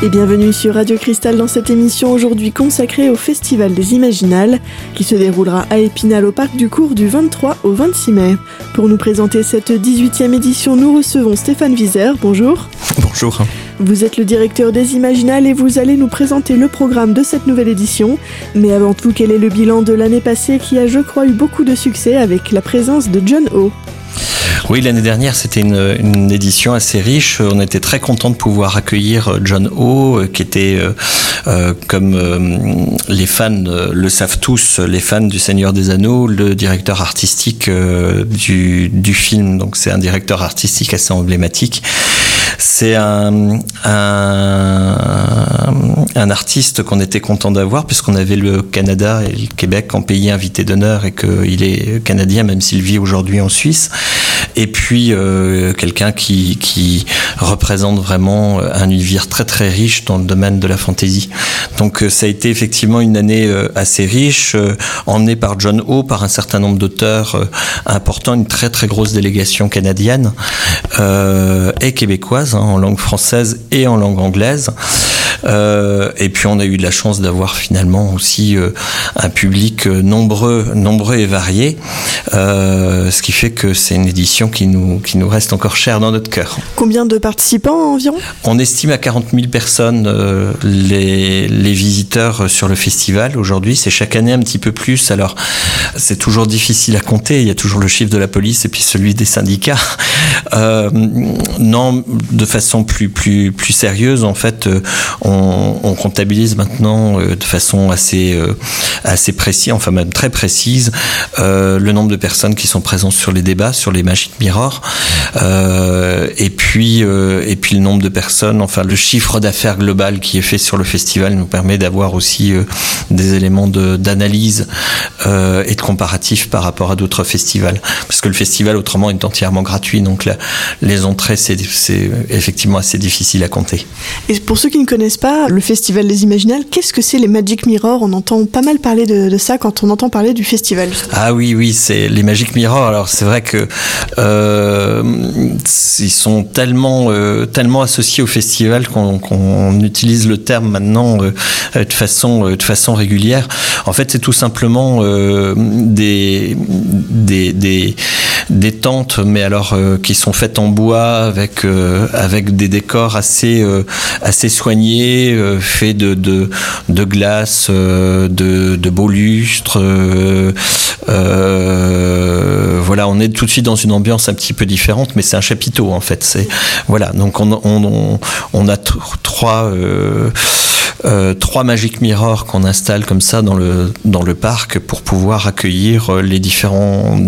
Et bienvenue sur Radio Cristal dans cette émission aujourd'hui consacrée au Festival des Imaginales qui se déroulera à Épinal au Parc du Cours du 23 au 26 mai. Pour nous présenter cette 18e édition, nous recevons Stéphane Vizer. Bonjour. Bonjour. Vous êtes le directeur des Imaginales et vous allez nous présenter le programme de cette nouvelle édition. Mais avant tout, quel est le bilan de l'année passée qui a, je crois, eu beaucoup de succès avec la présence de John O. Oui, l'année dernière, c'était une, édition assez riche. On était très content de pouvoir accueillir euh, John O, euh, qui était, euh, comme les fans le savent tous, les fans du Seigneur des Anneaux, le directeur artistique du, du film. Donc c'est un directeur artistique assez emblématique. C'est un, artiste qu'on était content d'avoir puisqu'on avait le Canada et le Québec en pays invité d'honneur et qu'il est canadien même s'il vit aujourd'hui en Suisse. Et puis euh, quelqu'un qui, qui représente vraiment un univers très très riche dans le domaine de la fantaisie. Donc euh, ça a été effectivement une année euh, assez riche, emmenée par John O, par un certain nombre d'auteurs importants, une très très grosse délégation canadienne et québécoise Hein, en langue française et en langue anglaise. Euh, et puis on a eu de la chance d'avoir finalement aussi euh, un public euh, nombreux, nombreux et varié, ce qui fait que c'est une édition qui nous, qui nous reste encore chère dans notre cœur. Combien de participants environ? On estime à 40 000 personnes les, les visiteurs sur le festival aujourd'hui. C'est chaque année un petit peu plus. Alors c'est toujours difficile à compter. Il y a toujours le chiffre de la police et puis celui des syndicats. non, de façon plus, plus, plus sérieuse, en fait, on, comptabilise maintenant euh, de façon assez, euh, assez précise, enfin même très précise, euh, le nombre de personnes qui sont présentes sur les débats, sur les Magic Mirror, et puis et puis le nombre de personnes, enfin le chiffre d'affaires global qui est fait sur le festival nous permet d'avoir aussi des éléments d'analyse et de comparatif par rapport à d'autres festivals, parce que le festival autrement est entièrement gratuit, donc les entrées c'est effectivement assez difficile à compter. Et pour ceux qui ne connaissent pas le Festival des Imaginales, qu'est-ce que c'est les Magic Mirror On entend pas mal parler de, ça quand on entend parler du festival. Ah oui, oui, c'est les Magic Mirror. Alors c'est vrai que euh, ils sont tellement, euh, tellement associés au festival qu'on utilise le terme maintenant euh, de façon, de façon régulière. En fait, c'est tout simplement des, des, des, tentes, mais alors qui sont faites en bois avec, avec des décors assez, assez soignés euh, fait de, de, de glace, euh, de, de beaux lustres. Euh, voilà, on est tout de suite dans une ambiance un petit peu différente, mais c'est un chapiteau en fait. C'est voilà, donc on, on, on a trois euh, trois Magic Mirror qu'on installe comme ça dans le, dans le parc pour pouvoir accueillir euh, les différents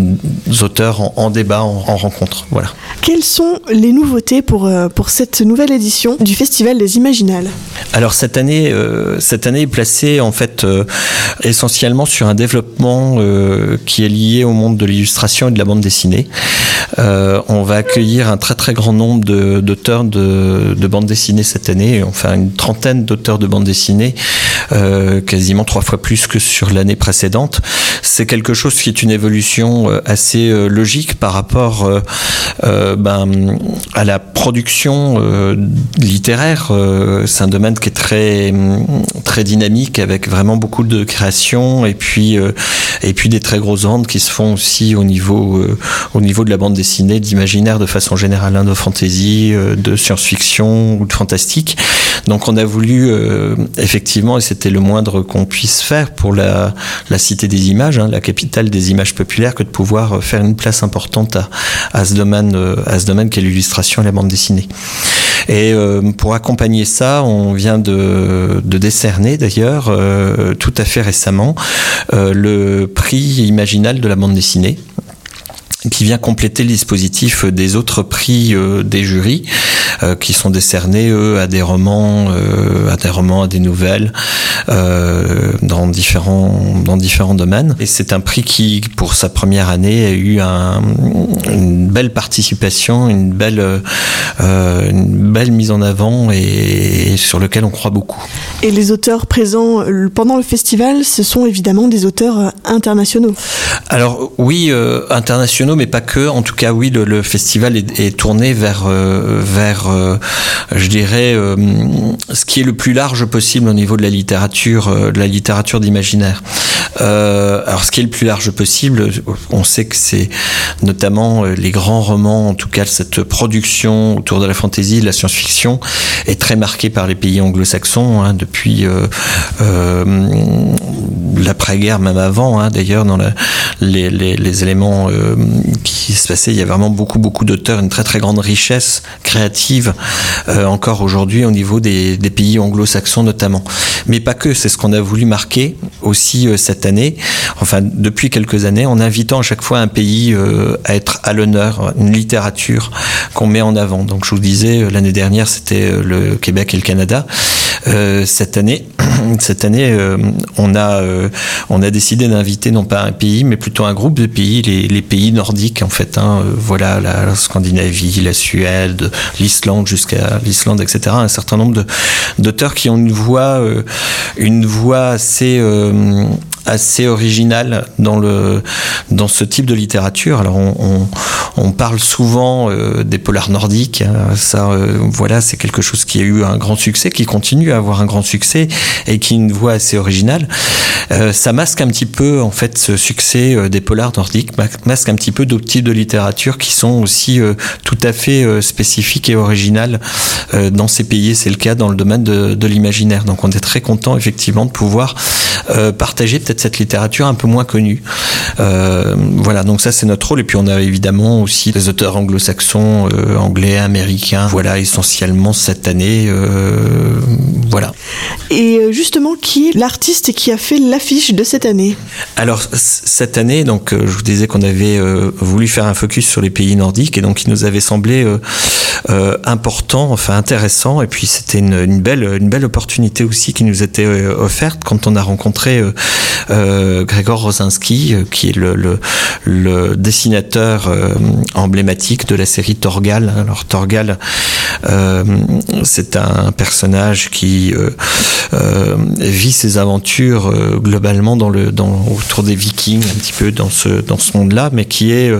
auteurs en, débat, en, rencontre. Voilà. Quelles sont les nouveautés pour, euh, pour cette nouvelle édition du Festival des Imaginales? Alors cette année, cette année est placée en fait essentiellement sur un développement qui est lié au monde de l'illustration et de la bande dessinée. on va accueillir un très très grand nombre d'auteurs de, de, de bande dessinée cette année, enfin une trentaine d'auteurs de bande dessinée, euh, quasiment trois fois plus que sur l'année précédente. C'est quelque chose qui est une évolution euh, assez euh, logique par rapport ben, à la production littéraire. C'est un domaine qui est très très dynamique avec vraiment beaucoup de création et puis et puis des très grosses ventes qui se font aussi au niveau au niveau de la bande dessinée, d'imaginaire de façon générale, de fantasy, de science-fiction ou de fantastique. Donc on a voulu effectivement, et c'était le moindre qu'on puisse faire pour la, cité des images, hein, la capitale des images populaires, que de pouvoir euh, faire une place importante à, ce domaine, euh, à ce qu'est l'illustration et la bande dessinée. Et euh, pour accompagner ça, on vient de, décerner d'ailleurs, tout à fait récemment, le prix imaginal de la bande dessinée qui vient compléter le dispositif des autres prix des jurys. Euh, qui sont décernés eux à des romans, euh, à des romans, à des nouvelles, euh, dans différents dans différents domaines. Et c'est un prix qui, pour sa première année, a eu un, une belle participation, une belle une belle mise en avant et, sur lequel on croit beaucoup. Et les auteurs présents pendant le festival, ce sont évidemment des auteurs internationaux. Alors oui, internationaux mais pas que. En tout cas, oui, le, festival est, tourné vers, vers je dirais, ce qui est le plus large possible au niveau de la littérature, de la littérature d'imaginaire. alors, ce qui est le plus large possible, on sait que c'est notamment les grands romans, en tout cas cette production autour de la fantaisie, de la science-fiction, est très marquée par les pays anglo-saxons hein, depuis l'après-guerre, même avant, hein, d'ailleurs, dans les, éléments euh, qui se passaient, il y a vraiment beaucoup, beaucoup d'auteurs, une très, très grande richesse créative, euh, encore aujourd'hui, au niveau des, des pays anglo-saxons notamment. Mais pas que, c'est ce qu'on a voulu marquer aussi euh, cette année, enfin, depuis quelques années, en invitant à chaque fois un pays à être à l'honneur, une littérature qu'on met en avant. Donc, je vous disais, l'année dernière, c'était le Québec et le Canada. Cette année, cette année, on a on a décidé d'inviter non pas un pays, mais plutôt un groupe de pays, les, pays nordiques en fait. Hein, euh, voilà, la Scandinavie, la Suède, l'Islande jusqu'à l'Islande, etc. Un certain nombre d'auteurs qui ont une voix, euh, une voix assez euh, assez original dans le dans ce type de littérature. Alors on, on, parle souvent euh, des polars nordiques. Hein. Ça, euh, voilà, c'est quelque chose qui a eu un grand succès, qui continue à avoir un grand succès et qui a une voix assez originale. Euh, ça masque un petit peu en fait ce succès des polars nordiques, masque un petit peu d'autres types de littérature qui sont aussi tout à fait spécifiques et originales dans ces pays. C'est le cas dans le domaine de, de l'imaginaire. Donc on est très content effectivement de pouvoir partager cette littérature un peu moins connue. Euh, voilà, donc ça c'est notre rôle. Et puis on a évidemment aussi des auteurs anglo-saxons, euh, anglais, américains. Voilà, essentiellement cette année. Euh, voilà. Et justement, qui est l'artiste qui a fait l'affiche de cette année? Alors cette année, donc je vous disais qu'on avait voulu faire un focus sur les pays nordiques et donc il nous avait semblé important, enfin intéressant. Et puis c'était une, belle, une belle opportunité aussi qui nous était offerte quand on a rencontré euh, Grégor Rosinski, euh, qui est le, le, dessinateur euh, emblématique de la série Torgal. Alors Torgal, c'est un personnage qui vit ses aventures globalement dans le, dans, autour des Vikings, un petit peu dans ce, dans ce monde-là, mais qui est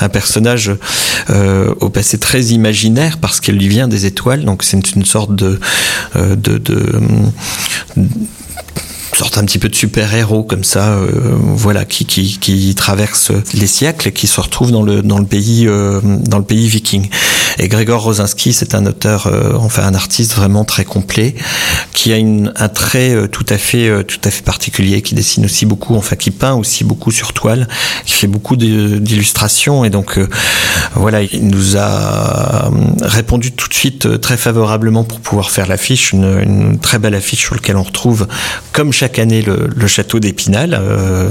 un personnage au passé très imaginaire parce qu'il lui vient des étoiles. Donc c'est une sorte de sorte un petit peu de super-héros comme ça, euh, voilà, qui, qui, qui traverse les siècles et qui se retrouve dans le, dans le pays, euh, dans le pays viking. Et Grégor Rosinski, c'est un auteur, euh, enfin un artiste vraiment très complet, qui a une, un trait tout à fait, tout à fait particulier, qui dessine aussi beaucoup, enfin qui peint aussi beaucoup sur toile, qui fait beaucoup d'illustrations et donc voilà, il nous a répondu tout de suite très favorablement pour pouvoir faire l'affiche, une, une très belle affiche sur laquelle on retrouve, comme chaque année le, château d'Épinal euh,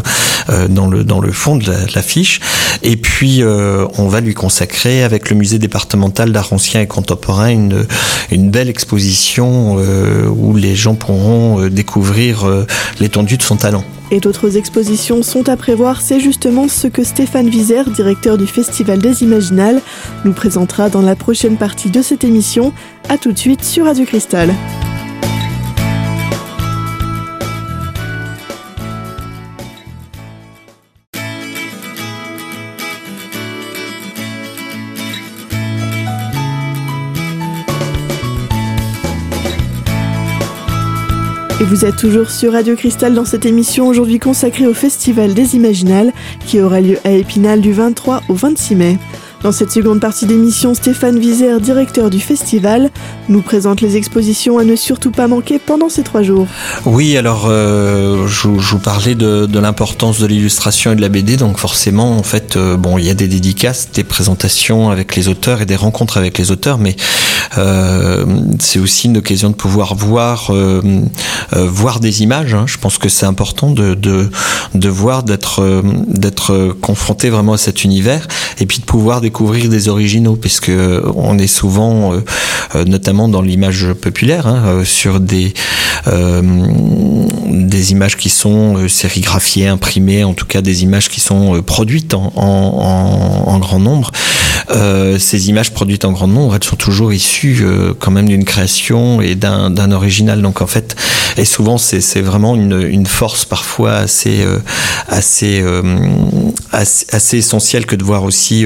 euh, dans, le, fond de l'affiche. et puis, euh, on va lui consacrer, avec le musée départemental d'art ancien et contemporain, une, belle exposition où les gens pourront découvrir l'étendue de son talent. Et d'autres expositions sont à prévoir, c'est justement ce que Stéphane Vizer, directeur du Festival des Imaginales, nous présentera dans la prochaine partie de cette émission. A tout de suite sur Radio Cristal. Et vous êtes toujours sur Radio Cristal dans cette émission aujourd'hui consacrée au Festival des Imaginales qui aura lieu à Épinal du 23 au 26 mai. Dans cette seconde partie d'émission, Stéphane Vizer, directeur du festival, nous présente les expositions à ne surtout pas manquer pendant ces trois jours. Oui, alors euh, je, vous parlais de, l'importance de l'illustration et de la BD, donc forcément, en fait, euh, bon, il y a des dédicaces, des présentations avec les auteurs et des rencontres avec les auteurs, mais euh, c'est aussi une occasion de pouvoir voir voir des images. Hein. Je pense que c'est important de, de, voir, d'être d'être confronté vraiment à cet univers, et puis de pouvoir découvrir des originaux, puisque on est souvent, euh, euh, notamment dans l'image populaire, hein, euh, sur des images qui sont sérigraphiées, imprimées, en tout cas des images qui sont produites en, grand nombre. Ces images produites en grand nombre, elles sont toujours issues quand même d'une création et d'un original. Donc en fait, et souvent c'est vraiment une, une, force parfois assez assez, assez, assez essentielle que de voir aussi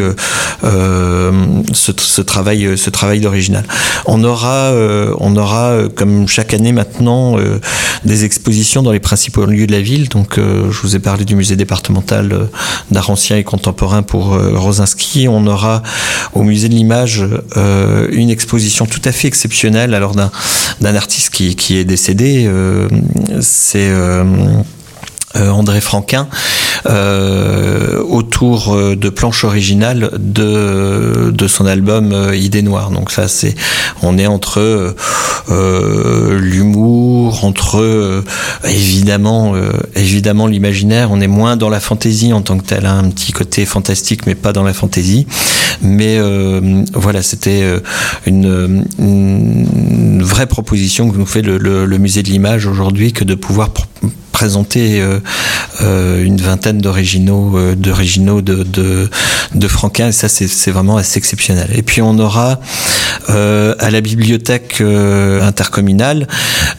ce, ce, travail ce travail d'original. On aura on aura comme chaque année maintenant des expositions dans les principaux lieux de la ville. Donc je vous ai parlé du musée départemental d'art ancien et contemporain pour Rosinski. On aura au musée de l'image une exposition tout à fait exceptionnelle alors d'un artiste qui, est décédé. Euh, c'est euh, euh, André Franquin euh, autour euh, de planches originales de, de son album Idée Noire. Donc ça c'est on est entre l'humour, entre évidemment évidemment l'imaginaire. On est moins dans la fantaisie en tant que tel, hein, un petit côté fantastique mais pas dans la fantaisie. Mais voilà c'était une, vraie proposition que nous fait le, musée de l'image aujourd'hui que de pouvoir présenter euh, euh, une vingtaine d'originaux euh, d'originaux de, de, Franquin et ça c'est vraiment assez exceptionnel. Et puis on aura à la bibliothèque intercommunale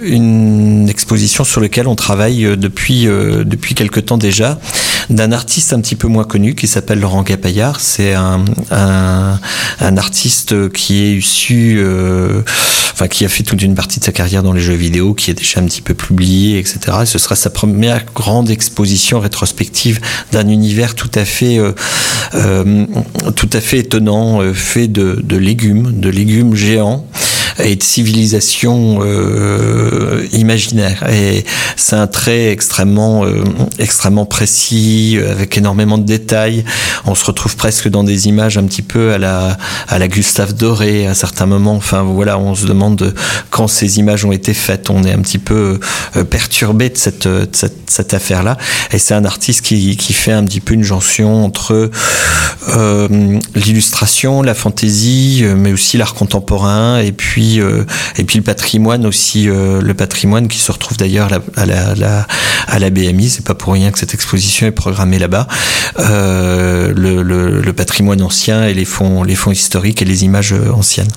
une exposition sur laquelle on travaille depuis depuis quelque temps déjà d'un artiste un petit peu moins connu qui s'appelle Laurent Gapaillard. C'est un, un, un, artiste qui est issu, euh, enfin qui a fait toute une partie de sa carrière dans les jeux vidéo, qui est déjà un petit peu publié, etc. Et ce sera sa première grande exposition rétrospective d'un univers tout à fait, euh, euh, tout à fait étonnant, fait de légumes, de légumes géants et de civilisation euh, imaginaire. Et c'est un trait extrêmement, euh, extrêmement précis, avec énormément de détails. On se retrouve presque dans des images un petit peu à la, à Gustave Doré à certains moments. Enfin voilà, on se demande quand ces images ont été faites. On est un petit peu euh, perturbé de cette, cette, affaire-là. Et c'est un artiste qui, qui fait un petit peu une jonction entre l'illustration, la fantaisie, mais aussi l'art contemporain, et puis euh, et puis le patrimoine aussi, euh, le patrimoine qui se retrouve d'ailleurs à la, la, à la BMI. C'est pas pour rien que cette exposition est programmée là-bas. Euh, le, le, patrimoine ancien et les fonds, les fonds historiques et les images anciennes.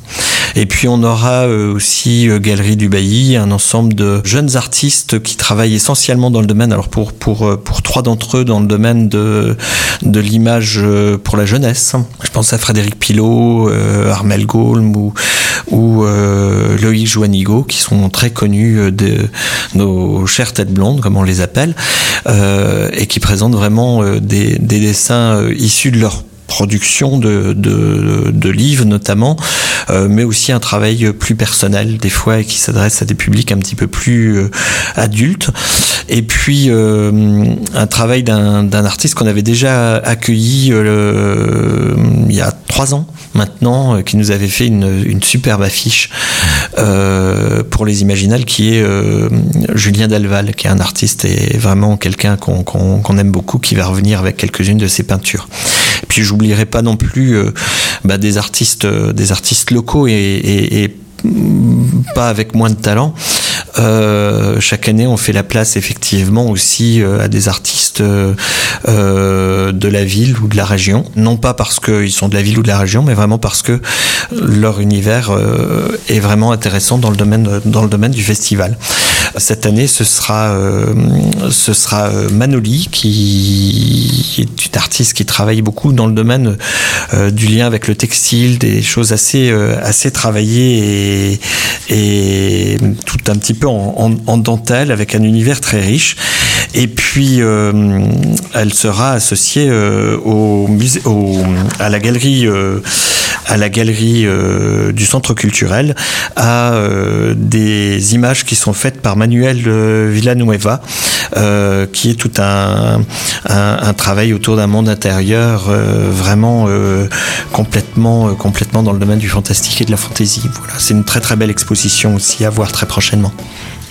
Et puis on aura aussi Galerie du Bailly, un ensemble de jeunes artistes qui travaillent essentiellement dans le domaine. Alors pour pour pour trois d'entre eux dans le domaine de de l'image pour la jeunesse. Je pense à Frédéric Pilot, Armel Gaulm ou ou euh, Loïc Joanigo, qui sont très connus euh, de nos chères têtes blondes, comme on les appelle, euh, et qui présentent vraiment des, des dessins issus de leur production de, livres notamment, mais aussi un travail plus personnel des fois et qui s'adresse à des publics un petit peu plus adultes. Et puis un travail d'un artiste qu'on avait déjà accueilli il y a trois ans maintenant, qui nous avait fait une, une superbe affiche pour les Imaginales, qui est Julien Dalval, qui est un artiste et vraiment quelqu'un qu'on aime beaucoup, qui va revenir avec quelques-unes de ses peintures. Et puis j'oublierai pas non plus euh, bah, des artistes, euh, des artistes locaux et, et pas avec moins de talent. Euh, chaque année, on fait la place effectivement aussi euh, à des artistes euh, de la ville ou de la région. Non pas parce qu'ils sont de la ville ou de la région, mais vraiment parce que leur univers est vraiment intéressant dans le domaine, dans le domaine du festival. Cette année, ce sera, ce sera Manoli, qui est une artiste qui travaille beaucoup dans le domaine du lien avec le textile, des choses assez, assez travaillées et, et tout un petit peu en, dentelle avec un univers très riche. Et puis, euh, elle sera associée euh, au musée, à la galerie, euh, à la galerie du centre culturel, à des images qui sont faites par Manuel Villanueva, qui est tout un, un, travail autour d'un monde intérieur vraiment complètement, complètement dans le domaine du fantastique et de la fantaisie. Voilà, c'est une très très belle exposition aussi à voir très prochainement.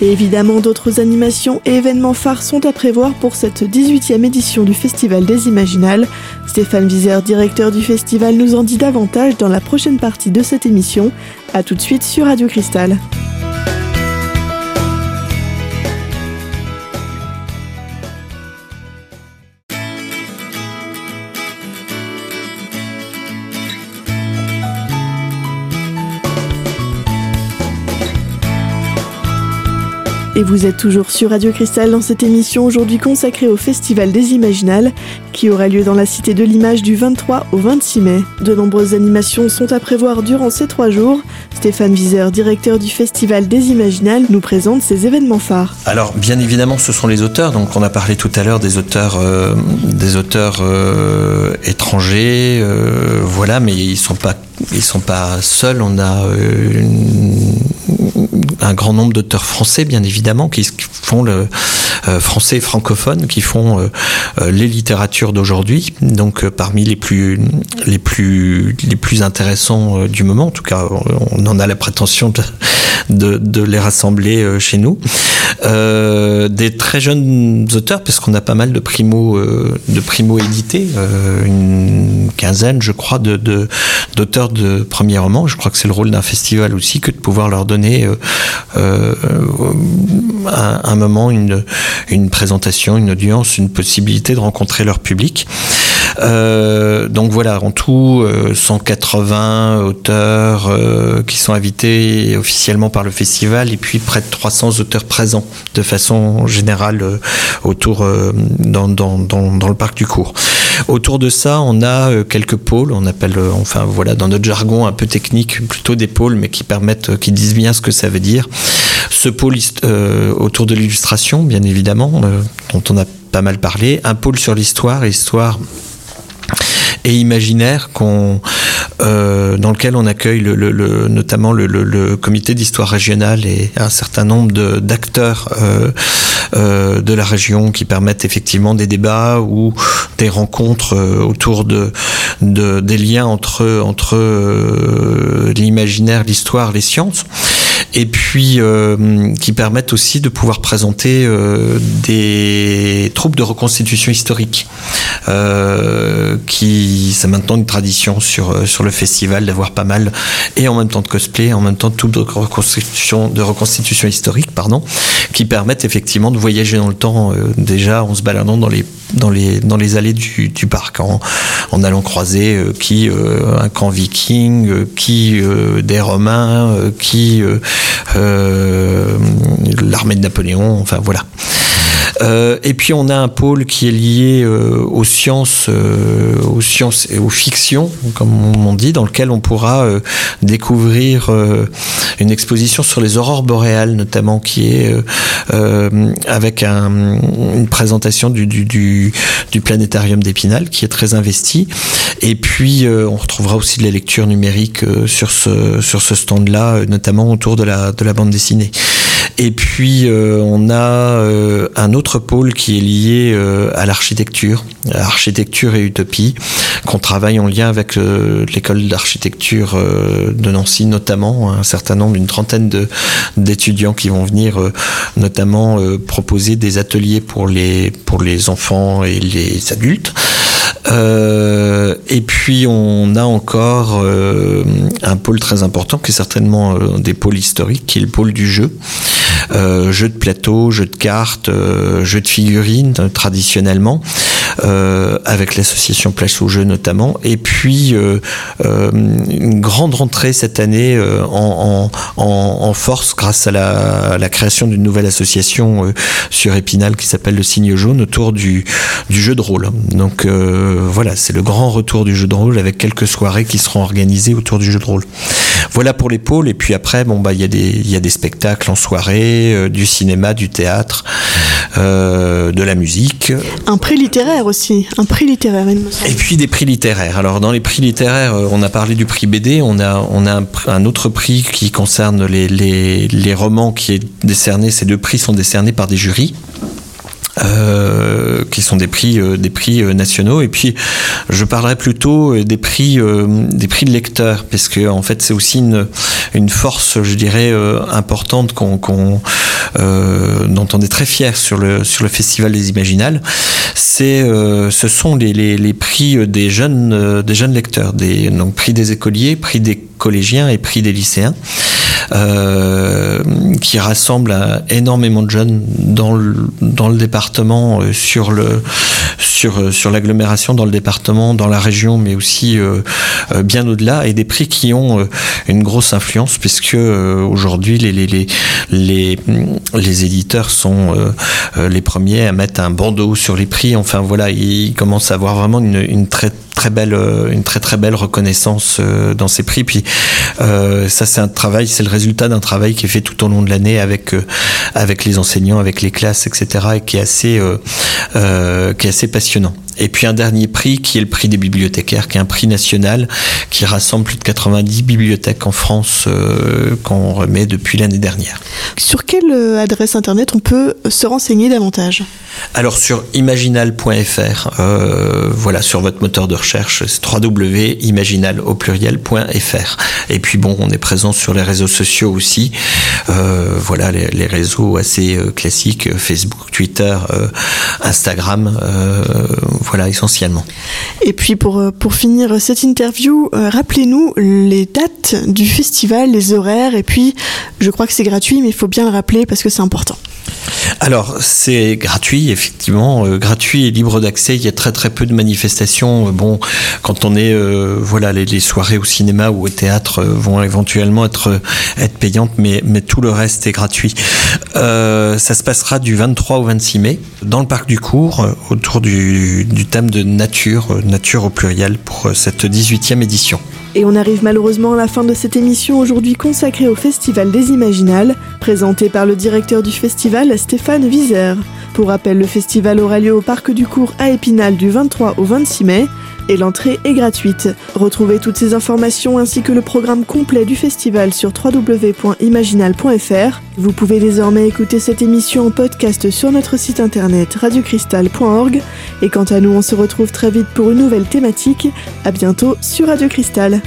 Et évidemment, d'autres animations et événements phares sont à prévoir pour cette 18e édition du Festival des Imaginales. Stéphane Vizer, directeur du festival, nous en dit davantage dans la prochaine partie de cette émission. A tout de suite sur Radio Cristal. Et vous êtes toujours sur Radio Cristal dans cette émission aujourd'hui consacrée au Festival des Imaginales qui aura lieu dans la Cité de l'Image du 23 au 26 mai. De nombreuses animations sont à prévoir durant ces trois jours. Stéphane Viseur, directeur du Festival des Imaginales, nous présente ces événements phares. Alors bien évidemment ce sont les auteurs, donc on a parlé tout à l'heure des auteurs, euh, des auteurs euh, étrangers, euh, voilà, mais ils sont pas ils sont pas seuls. On a un grand nombre d'auteurs français, bien évidemment, qui font le français et francophone, qui font les littératures d'aujourd'hui. Donc parmi les plus les plus les plus intéressants du moment, en tout cas, on en a la prétention de de, de les rassembler chez nous. Euh, des très jeunes auteurs, parce qu'on a pas mal de primo, euh, de primo édités, euh, une quinzaine, je crois, de, d'auteurs de, premiers romans. Je crois que c'est le rôle d'un festival aussi que de pouvoir leur donner un, un, moment, une, une présentation, une audience, une possibilité de rencontrer leur public. Euh, donc voilà, en tout, 180 euh, auteurs euh, qui sont invités officiellement par le festival et puis près de 300 auteurs présents de façon générale autour dans, dans, le parc du cours. Autour de ça, on a quelques pôles, on appelle, enfin voilà, dans notre jargon un peu technique, plutôt des pôles, mais qui permettent, qui disent bien ce que ça veut dire. Ce pôle autour de l'illustration, bien évidemment, dont on a pas mal parlé, un pôle sur l'histoire, histoire et imaginaire euh, dans lequel on accueille le, notamment le, comité d'histoire régionale et un certain nombre d'acteurs euh, euh, de la région qui permettent effectivement des débats ou des rencontres autour de, de, des liens entre l'imaginaire, l'histoire, les sciences et puis qui permettent aussi de pouvoir présenter des troupes de reconstitution historique. Euh, qui c'est maintenant une tradition sur sur le festival d'avoir pas mal et en même temps de cosplay, en même temps troupes de reconstitution de reconstitution historique, pardon, qui permettent effectivement de voyager dans le temps déjà en se baladant dans les dans les, dans les allées du, du parc, en, en, allant croiser euh, qui euh, un camp viking, euh, qui des Romains, qui l'armée de Napoléon, enfin voilà. Euh, et puis on a un pôle qui est lié euh, aux sciences, euh, aux sciences et aux fictions, comme on dit, dans lequel on pourra découvrir une exposition sur les aurores boréales, notamment, qui est avec un, une présentation du, du, du, du planétarium d'Épinal, qui est très investi. Et puis on retrouvera aussi de la lecture numérique sur ce sur ce stand-là, notamment autour de la de la bande dessinée. Et puis euh, on a euh, un autre pôle qui est lié euh, à l'architecture, architecture et utopie, qu'on travaille en lien avec l'école d'architecture de Nancy notamment, un certain nombre, une trentaine d'étudiants qui vont venir notamment proposer des ateliers pour les pour les enfants et les adultes. Euh, et puis on a encore euh, un pôle très important qui est certainement des pôles historiques, qui est le pôle du jeu. Euh, jeu de plateau, jeu de cartes, euh, jeu de figurines traditionnellement, avec l'association Place au jeu notamment. Et puis une grande rentrée cette année en, force grâce à la, création d'une nouvelle association sur Épinal qui s'appelle le Signe Jaune autour du, jeu de rôle. Donc voilà, c'est le grand retour du jeu de rôle avec quelques soirées qui seront organisées autour du jeu de rôle. Voilà pour les pôles. Et puis après, bon bah il y a des spectacles en soirée, euh, du cinéma, du théâtre, euh, de la musique. Un prix littéraire aussi, un prix littéraire. Et puis des prix littéraires. Alors dans les prix littéraires, euh, on a parlé du prix BD. On a on a un, un autre prix qui concerne les, les les romans qui est décerné. Ces deux prix sont décernés par des jurys. Euh, qui sont des prix, euh, des prix euh, nationaux. Et puis, je parlerai plutôt des prix, des prix de lecteurs, parce que en fait, c'est aussi une, une force, je dirais, importante qu'on dont on est très fier sur le sur le festival des Imaginales. C'est, ce sont les, les, les, prix des jeunes, des jeunes lecteurs, des donc prix des écoliers, prix des collégiens et prix des lycéens. Euh, qui rassemble énormément de jeunes dans le, dans le département euh, sur le sur, sur l'agglomération, dans le département, dans la région, mais aussi bien au-delà, et des prix qui ont une grosse influence, puisque aujourd'hui, les, les, les, les, les éditeurs sont les premiers à mettre un bandeau sur les prix. Enfin voilà, ils commencent à avoir vraiment une, une très très belle, euh, une très très belle reconnaissance euh, dans ces prix. Puis euh, ça, c'est un travail, c'est le résultat d'un travail qui est fait tout au long de l'année avec avec les enseignants, avec les classes, etc. et qui est assez qui est assez passionnant impressionnant. Et puis un dernier prix qui est le prix des bibliothécaires, qui est un prix national qui rassemble plus de 90 bibliothèques en France qu'on remet depuis l'année dernière. Sur quelle adresse internet on peut se renseigner davantage? Alors sur imaginal.fr, voilà sur votre moteur de recherche c'est www.imaginal au pluriel.fr. Et puis bon, on est présent sur les réseaux sociaux aussi. Euh, voilà, les, réseaux assez euh, classiques, Facebook, Twitter, euh, Instagram, voilà essentiellement. Et puis pour, pour finir cette interview, rappelez-nous les dates du festival, les horaires, et puis je crois que c'est gratuit, mais il faut bien le rappeler parce que c'est important. Alors c'est gratuit, effectivement, euh, gratuit et libre d'accès. Il y a très très peu de manifestations. Euh, bon, quand on est, euh, voilà, les, soirées au cinéma ou au théâtre vont éventuellement être payantes, mais mais tout le reste est gratuit. ça se passera du 23 au 26 mai dans le parc du Cours, autour du, du thème de nature, nature au pluriel pour cette 18e édition. Et on arrive malheureusement à la fin de cette émission aujourd'hui consacrée au Festival des Imaginales, présenté par le directeur du festival Stéphane Wieser. Pour rappel, le festival aura lieu au Parc du Cours à Épinal du 23 au 26 mai et l'entrée est gratuite. Retrouvez toutes ces informations ainsi que le programme complet du festival sur www.imaginal.fr. Vous pouvez désormais écouter cette émission en podcast sur notre site internet radiocristal.org et quant à nous, on se retrouve très vite pour une nouvelle thématique. À bientôt sur Radio Cristal.